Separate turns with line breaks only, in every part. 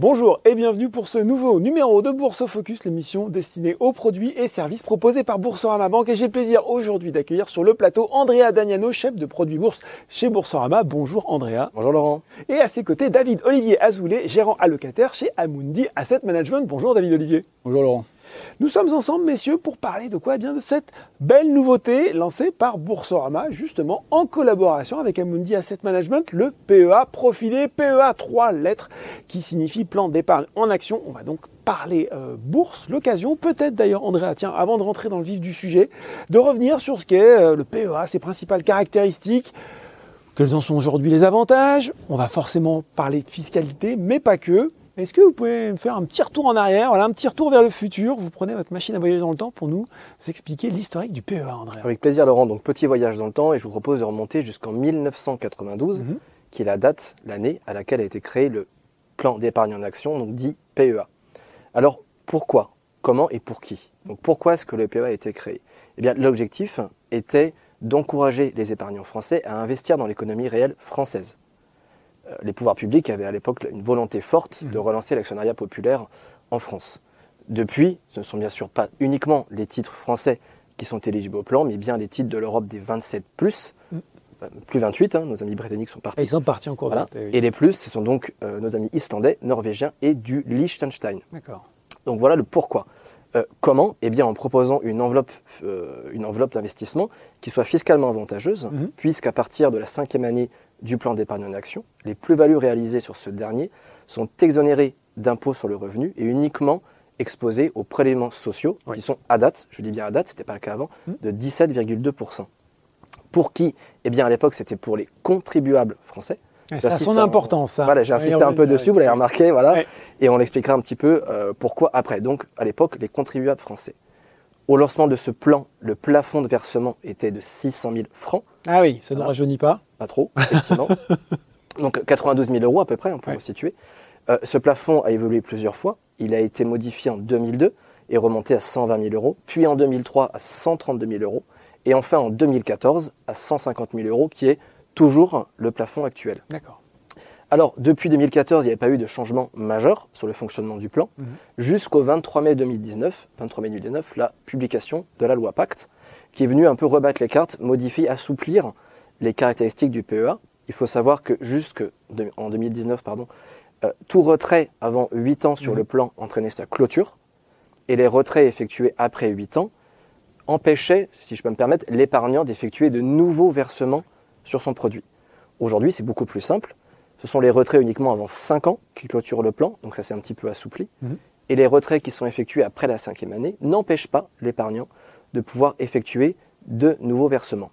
Bonjour et bienvenue pour ce nouveau numéro de Bourse Focus, l'émission destinée aux produits et services proposés par Boursorama Banque. Et j'ai le plaisir aujourd'hui d'accueillir sur le plateau Andrea Dagnano, chef de produits bourse chez Boursorama. Bonjour Andrea.
Bonjour Laurent.
Et à ses côtés, David Olivier Azoulay, gérant allocataire chez Amundi Asset Management. Bonjour David Olivier.
Bonjour Laurent.
Nous sommes ensemble, messieurs, pour parler de quoi? Eh de cette belle nouveauté lancée par Boursorama, justement en collaboration avec Amundi Asset Management, le PEA profilé, PEA 3 lettres, qui signifie plan d'épargne en action. On va donc parler euh, bourse, l'occasion, peut-être d'ailleurs, Andrea, tiens, avant de rentrer dans le vif du sujet, de revenir sur ce qu'est euh, le PEA, ses principales caractéristiques. Quels en sont aujourd'hui les avantages? On va forcément parler de fiscalité, mais pas que. Est-ce que vous pouvez me faire un petit retour en arrière, voilà, un petit retour vers le futur? Vous prenez votre machine à voyager dans le temps pour nous expliquer l'historique du PEA, André.
Avec plaisir, Laurent. Donc, petit voyage dans le temps et je vous propose de remonter jusqu'en 1992, mhm. qui est la date, l'année à laquelle a été créé le plan d'épargne en action, donc dit PEA. Alors, pourquoi? Comment et pour qui? Donc, pourquoi est-ce que le PEA a été créé? Eh bien, l'objectif était d'encourager les épargnants français à investir dans l'économie réelle française. Euh, les pouvoirs publics avaient à l'époque une volonté forte de mmh. relancer l'actionnariat populaire en France. Depuis, ce ne sont bien sûr pas uniquement les titres français qui sont éligibles au plan, mais bien les titres de l'Europe des 27 plus, mmh. euh, plus 28, hein, nos amis britanniques sont partis.
ils sont partis encore.
Et les plus, ce sont donc euh, nos amis islandais, norvégiens et du Liechtenstein.
D'accord.
Donc voilà le pourquoi. comment? Eh bien en proposant une enveloppe, une enveloppe d'investissement qui soit fiscalement avantageuse, mmh. puisqu'à partir de la cinquième année du plan d'épargne en action, les plus-values réalisées sur ce dernier sont exonérées d'impôts sur le revenu et uniquement exposées aux prélèvements sociaux qui sont à date, je dis bien à date, ce n'était pas le cas avant, mmh. de 17,2%. Pour qui Eh bien à l'époque c'était pour les contribuables français.
Ça a son importance. Ça.
Voilà, j'ai insisté un peu dessus, vous l'avez remarqué, voilà, et on l'expliquera un petit peu euh, pourquoi après. Donc à l'époque, les contribuables français. Au lancement de ce plan, le plafond de versement était de 600 000 francs.
Ah oui, ça ne rajeunit pas.
Pas trop, effectivement. Donc 92 000 euros à peu près, on peut situer. Euh, ce plafond a évolué plusieurs fois. Il a été modifié en 2002 et remonté à 120 000 euros, puis en 2003 à 132 000 euros, et enfin en 2014 à 150 000 euros, qui est toujours le plafond actuel.
D'accord.
Alors, depuis 2014, il n'y avait pas eu de changement majeur sur le fonctionnement du plan, mhm. jusqu'au 23 mai 2019, 23 mai 2019, la publication de la loi Pacte, qui est venue un peu rebattre les cartes, modifier, assouplir les caractéristiques du PEA. Il faut savoir que jusqu'en 2019, pardon, euh, tout retrait avant 8 ans sur mhm. le plan entraînait sa clôture, et les retraits effectués après 8 ans empêchaient, si je peux me permettre, l'épargnant d'effectuer de nouveaux versements sur son produit. Aujourd'hui, c'est beaucoup plus simple ce sont les retraits uniquement avant 5 ans qui clôturent le plan, donc ça c'est un petit peu assoupli. Mhm. Et les retraits qui sont effectués après la cinquième année n'empêchent pas l'épargnant de pouvoir effectuer de nouveaux versements.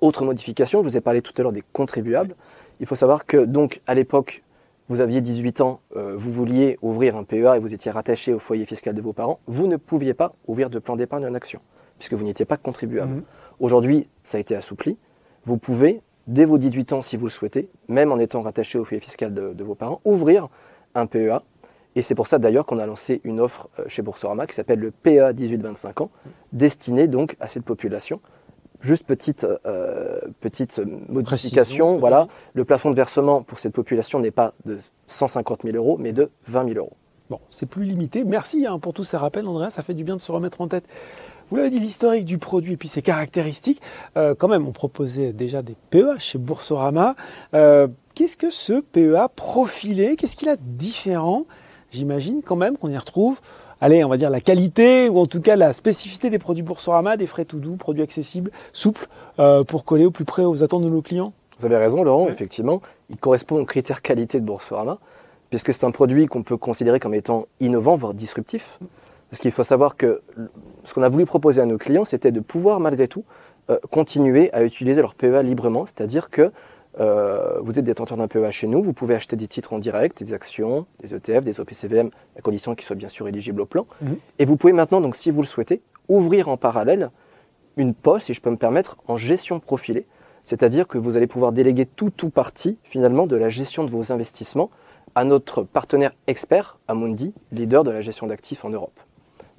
Autre modification, je vous ai parlé tout à l'heure des contribuables. Il faut savoir que donc à l'époque, vous aviez 18 ans, euh, vous vouliez ouvrir un PEA et vous étiez rattaché au foyer fiscal de vos parents, vous ne pouviez pas ouvrir de plan d'épargne en action, puisque vous n'étiez pas contribuable. Mhm. Aujourd'hui, ça a été assoupli. Vous pouvez dès vos 18 ans, si vous le souhaitez, même en étant rattaché au foyer fiscal de, vos parents, ouvrir un PEA. Et c'est pour ça d'ailleurs qu'on a lancé une offre euh, chez Boursorama qui s'appelle le PEA 18-25 ans, destiné donc à cette population. Juste petite, euh, petite modification, voilà, le plafond de versement pour cette population n'est pas de 150 000 euros, mais de 20 000 euros.
Bon, c'est plus limité. Merci hein, pour tous ces rappels, Andrea, ça fait du bien de se remettre en tête vous l'avez dit, l'historique du produit et puis ses caractéristiques. Euh, quand même, on proposait déjà des PEA chez Boursorama. Euh, qu'est-ce que ce PEA profilé? Qu'est-ce qu'il a de différent? J'imagine quand même qu'on y retrouve, allez, on va dire la qualité ou en tout cas la spécificité des produits Boursorama, des frais tout doux, produits accessibles, souples, euh, pour coller au plus près aux attentes de nos clients.
Vous avez raison, Laurent, effectivement. Il correspond aux critères qualité de Boursorama, puisque c'est un produit qu'on peut considérer comme étant innovant, voire disruptif. Parce qu'il faut savoir que ce qu'on a voulu proposer à nos clients, c'était de pouvoir malgré tout euh, continuer à utiliser leur PEA librement, c'est-à-dire que euh, vous êtes détenteur d'un PEA chez nous, vous pouvez acheter des titres en direct, des actions, des ETF, des OPCVM, à condition qu'ils soient bien sûr éligibles au plan. Mhm. Et vous pouvez maintenant, donc si vous le souhaitez, ouvrir en parallèle une poste, si je peux me permettre, en gestion profilée, c'est-à-dire que vous allez pouvoir déléguer tout ou partie finalement de la gestion de vos investissements à notre partenaire expert, Amundi, leader de la gestion d'actifs en Europe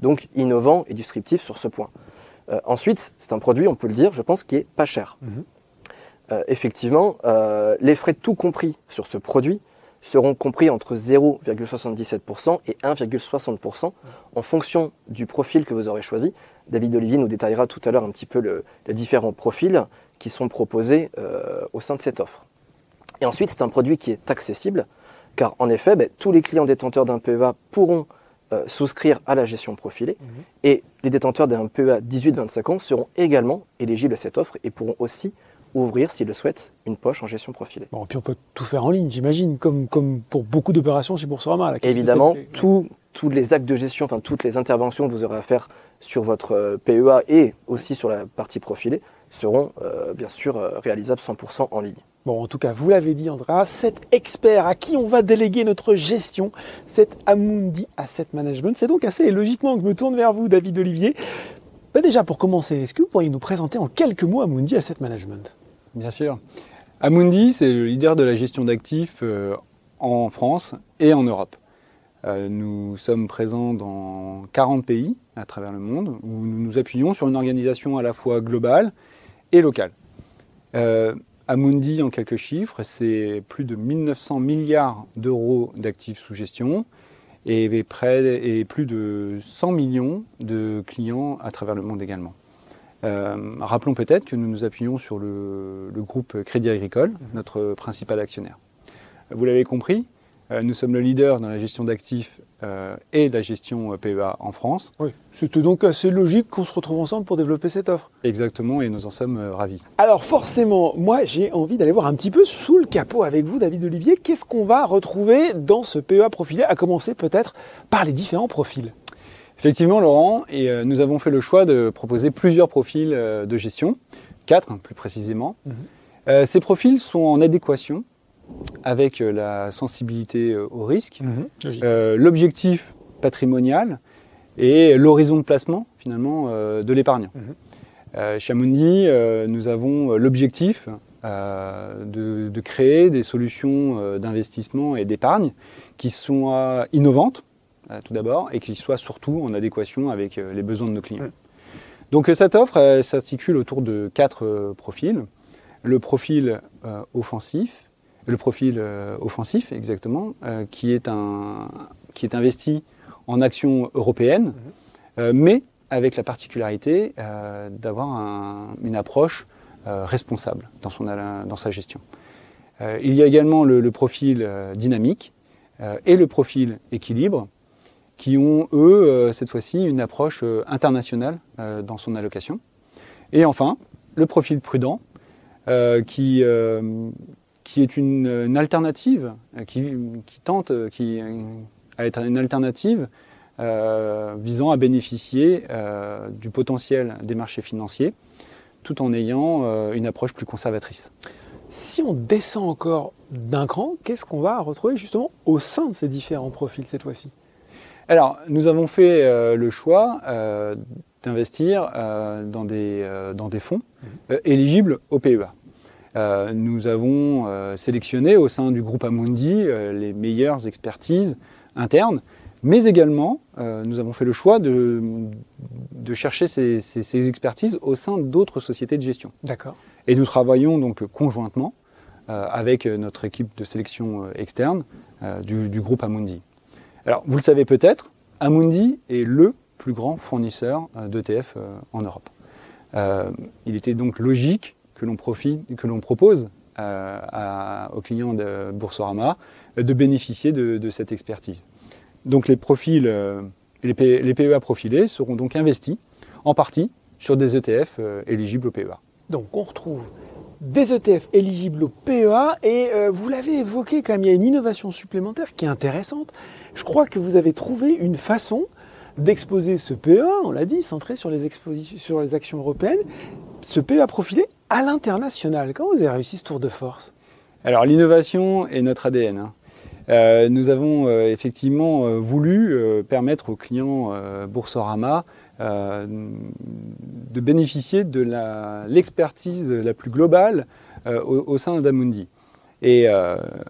donc innovant et disruptif sur ce point. Euh, ensuite, c'est un produit, on peut le dire, je pense, qui est pas cher. Mhm. Euh, effectivement, euh, les frais tout compris sur ce produit seront compris entre 0,77% et 1,60% en fonction du profil que vous aurez choisi. David Olivier nous détaillera tout à l'heure un petit peu les différents profils qui sont proposés au sein de cette offre. Et ensuite, c'est un produit qui est accessible, car en effet, ben, tous les clients détenteurs d'un PEA pourront euh, souscrire à la gestion profilée, mhm. et les détenteurs d'un PEA 18-25 ans seront également éligibles à cette offre et pourront aussi ouvrir, s'ils le souhaitent, une poche en gestion profilée.
Bon, puis on peut tout faire en ligne, j'imagine, comme, comme pour beaucoup d'opérations chez Boursorama.
Évidemment, tous les actes de gestion, enfin toutes les interventions que vous aurez à faire sur votre euh, PEA et aussi sur la partie profilée seront euh, bien sûr réalisables 100% en ligne.
Bon, en tout cas, vous l'avez dit, Andrea, cet expert à qui on va déléguer notre gestion, cet Amundi Asset Management, c'est donc assez logiquement que je me tourne vers vous, David Olivier. Bah, déjà, pour commencer, est-ce que vous pourriez nous présenter en quelques mots Amundi Asset Management?
Bien sûr. Amundi, c'est le leader de la gestion d'actifs euh, en France et en Europe. Euh, nous sommes présents dans 40 pays à travers le monde où nous nous appuyons sur une organisation à la fois globale et locale. Euh, Amundi, en quelques chiffres, c'est plus de 1900 milliards d'euros d'actifs sous gestion et, plus de 100 millions de clients à travers le monde également. Euh, rappelons peut-être que nous nous appuyons sur le, groupe Crédit Agricole, notre principal actionnaire. Vous l'avez compris, nous sommes le leader dans la gestion d'actifs euh, et la gestion euh, PEA en France.
Oui, c'était donc assez logique qu'on se retrouve ensemble pour développer cette offre.
Exactement, et nous en sommes ravis.
Alors forcément, moi j'ai envie d'aller voir un petit peu sous le capot avec vous, David Olivier. Qu'est-ce qu'on va retrouver dans ce PEA profilé, à commencer peut-être par les différents profils
Effectivement, Laurent, et nous avons fait le choix de proposer plusieurs profils de gestion, quatre plus précisément. Mhm. ces profils sont en adéquation avec euh, la sensibilité euh, au risque, mhm. euh, l'objectif patrimonial et l'horizon de placement finalement de l'épargnant. Mhm. chez Amundi, nous avons l'objectif de, créer des solutions d'investissement et d'épargne qui soient innovantes, tout d'abord, et qui soient surtout en adéquation avec les besoins de nos clients. Donc cette offre s'articule autour de quatre profils. Le profil offensif, le profil euh, offensif, exactement, euh, qui, est un, qui est investi en actions européennes, mhm. euh, mais avec la particularité d'avoir une approche responsable dans, son, dans sa gestion. il y a également le, profil dynamique et le profil équilibre, qui ont, eux, cette fois-ci, une approche internationale dans son allocation. Et enfin, le profil prudent, qui, qui est une, alternative, euh, qui, tente euh, qui, à être une alternative euh, visant à bénéficier du potentiel des marchés financiers tout en ayant une approche plus conservatrice.
Si on descend encore d'un cran, qu'est-ce qu'on va retrouver justement au sein de ces différents profils cette fois-ci?
Alors, nous avons fait le choix d'investir dans, des, dans des fonds mmh. éligibles au PEA. Euh, nous avons euh, sélectionné au sein du groupe Amundi euh, les meilleures expertises internes, mais également nous avons fait le choix de, chercher ces, expertises au sein d'autres sociétés de gestion.
D'accord.
Et nous travaillons donc conjointement avec notre équipe de sélection externe du, du, groupe Amundi. Alors, vous le savez peut-être, Amundi est le plus grand fournisseur d'ETF en Europe. il était donc logique que l'on propose euh, aux clients de Boursorama euh, de bénéficier de, cette expertise. Donc les profils, euh, les, PEA profilés seront donc investis en partie sur des ETF éligibles au PEA.
Donc on retrouve des ETF éligibles au PEA et vous l'avez évoqué quand même, il y a une innovation supplémentaire qui est intéressante. Je crois que vous avez trouvé une façon d'exposer ce PEA, on l'a dit, centré sur les, sur les actions européennes, ce PEA profilé à l'international. Comment vous avez réussi ce tour de force?
Alors l'innovation est notre ADN. Hein. Euh, nous avons euh, effectivement euh, voulu permettre aux clients Boursorama de bénéficier de l'expertise la, plus globale au, sein d'Amundi. Et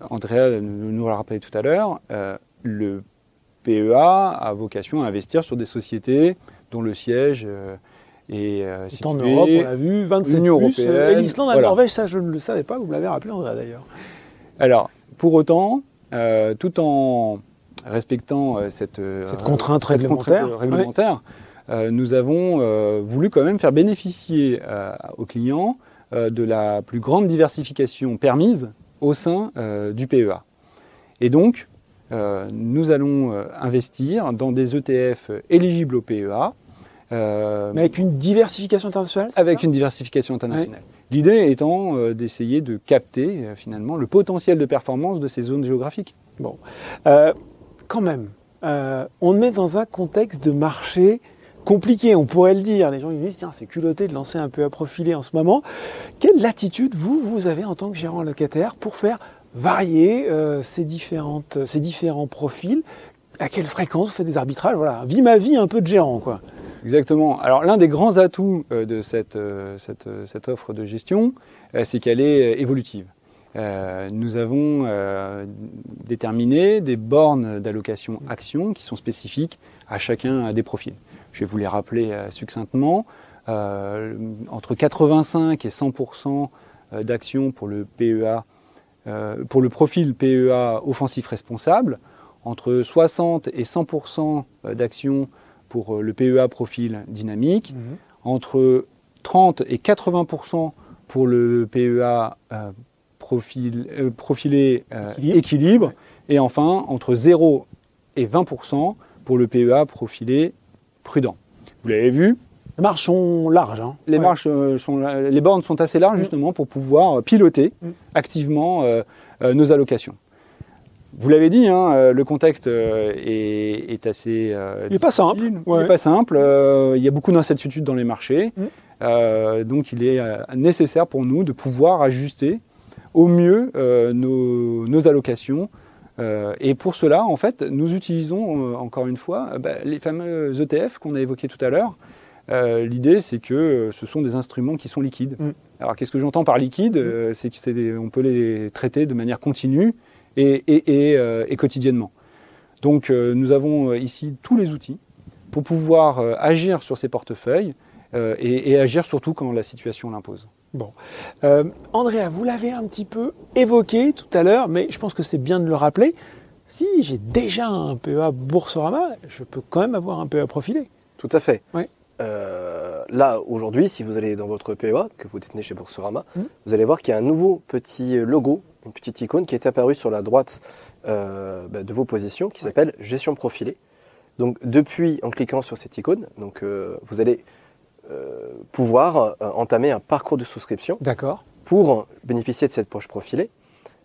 Andrea nous, nous l'a rappelé tout à l'heure, le PEA a vocation à investir sur des sociétés dont le siège
est euh, situé en Europe, on l'a vu, 27 plus, européenne, et l'Islande, la Norvège, ça je ne le savais pas, vous me l'avez rappelé André d'ailleurs.
Alors, pour autant, euh, tout en respectant euh, cette, euh,
Cette contrainte
cette
réglementaire.
contrainte réglementaire, euh, nous avons euh, voulu quand même faire bénéficier euh, aux clients euh, de la plus grande diversification permise au sein euh, du PEA. Et donc, euh, nous allons euh, investir dans des ETF éligibles au PEA. Euh,
Mais avec une diversification internationale
avec
ça?
une diversification internationale. L'idée étant euh, d'essayer de capter euh, finalement le potentiel de performance de ces zones géographiques.
Euh, quand même, on est dans un contexte de marché compliqué, on pourrait le dire. Les gens ils disent, tiens, c'est culotté de lancer un peu à profiler en ce moment. Quelle latitude vous, vous avez en tant que gérant locataire pour faire varier ces, différentes, ces différents profils? À quelle fréquence vous faites des arbitrages? Voilà, vie ma vie un peu de gérant, quoi.
Exactement. Alors l'un des grands atouts euh, de cette, euh, euh, cette offre de gestion, c'est qu'elle est évolutive. Nous avons déterminé des bornes d'allocation action qui sont spécifiques à chacun des profils. Je vais vous les rappeler succinctement. Entre 85 et 100% d'actions pour le PEA, pour le profil PEA offensif responsable, entre 60 et 100% d'actions pour euh, le PEA profil dynamique, entre 30 et 80% pour le PEA euh, profil, euh, profilé euh,
Équilibre.
équilibre, et enfin entre 0 et 20% pour le PEA profilé prudent. Vous l'avez vu,
Les marges sont larges. hein.
les,
Ouais.
marches, euh, sont, les bornes sont assez larges
Mm.
justement pour pouvoir piloter
Mm.
activement euh, euh, nos allocations. Vous l'avez dit, hein, euh, le contexte euh, est, est assez. euh,
Il n'est pas simple.
Il n'est pas simple. euh, il y a beaucoup d'incertitudes dans les marchés.
Mm.
Euh, donc, il est nécessaire pour nous de pouvoir ajuster au mieux nos, nos allocations. Et pour cela, en fait, nous utilisons encore une fois bah, les fameux ETF qu'on a évoqués tout à l'heure. Euh, L'idée, c'est que euh, ce sont des instruments qui sont liquides.
Mm.
Alors, qu'est-ce que j'entends par liquide? Euh, C'est qu'on peut les traiter de manière continue et, et- et, euh, et quotidiennement. Donc, euh, nous avons euh, ici tous les outils pour pouvoir euh, agir sur ces portefeuilles euh, et, et agir surtout quand la situation l'impose.
Euh, Andrea, vous l'avez un petit peu évoqué tout à l'heure, mais je pense que c'est bien de le rappeler. Si j'ai déjà un PEA Boursorama, je peux quand même avoir un PEA profilé.
Tout à fait.
Ouais.
Euh, là, aujourd'hui, si vous allez dans votre PEA, que vous détenez chez Boursorama,
Mhm.
vous allez voir qu'il y a un nouveau petit logo, une petite icône qui est apparue sur la droite euh, bah, de vos positions, qui
Ouais.
s'appelle Gestion profilée. Donc, depuis, en cliquant sur cette icône, donc, euh, vous allez euh, pouvoir entamer un parcours de souscription
D'accord.
pour bénéficier de cette poche profilée,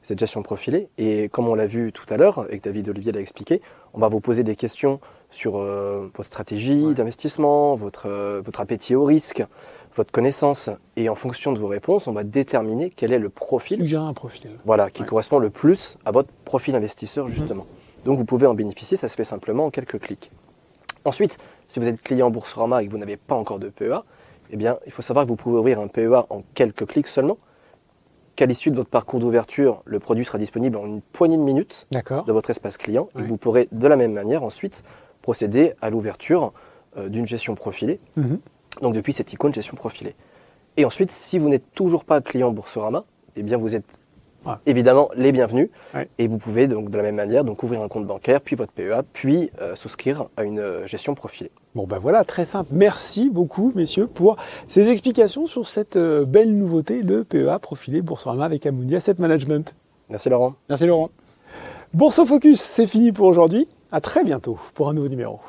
cette gestion profilée. Et comme on l'a vu tout à l'heure, et que David Olivier l'a expliqué, on va vous poser des questions sur euh, votre stratégie
Ouais.
d'investissement, votre, euh, votre appétit au risque, votre connaissance. Et en fonction de vos réponses, on va déterminer quel est le profil
Suggérer un profil.
voilà, qui
Ouais.
correspond le plus à votre profil investisseur,
Mhm.
justement. Donc vous pouvez en bénéficier, ça se fait simplement en quelques clics. Ensuite, si vous êtes client Boursorama et que vous n'avez pas encore de PEA, eh bien, il faut savoir que vous pouvez ouvrir un PEA en quelques clics seulement, qu'à l'issue de votre parcours d'ouverture, le produit sera disponible en une poignée de minutes de votre espace client, et vous pourrez de la même manière ensuite procéder à l'ouverture euh, d'une gestion profilée,
Mhm.
donc depuis cette icône gestion profilée. Et ensuite, si vous n'êtes toujours pas client Boursorama, eh bien vous êtes
Ouais.
évidemment les bienvenus.
Ouais.
Et vous pouvez donc de la même manière donc ouvrir un compte bancaire, puis votre PEA, puis euh, souscrire à une euh, gestion profilée.
Bon ben voilà, très simple. Merci beaucoup, messieurs, pour ces explications sur cette euh, belle nouveauté, le PEA profilé Boursorama avec Amundi Asset Management.
Merci Laurent.
Merci Laurent.
Bourse Focus, c'est fini pour aujourd'hui. À très bientôt pour un nouveau numéro.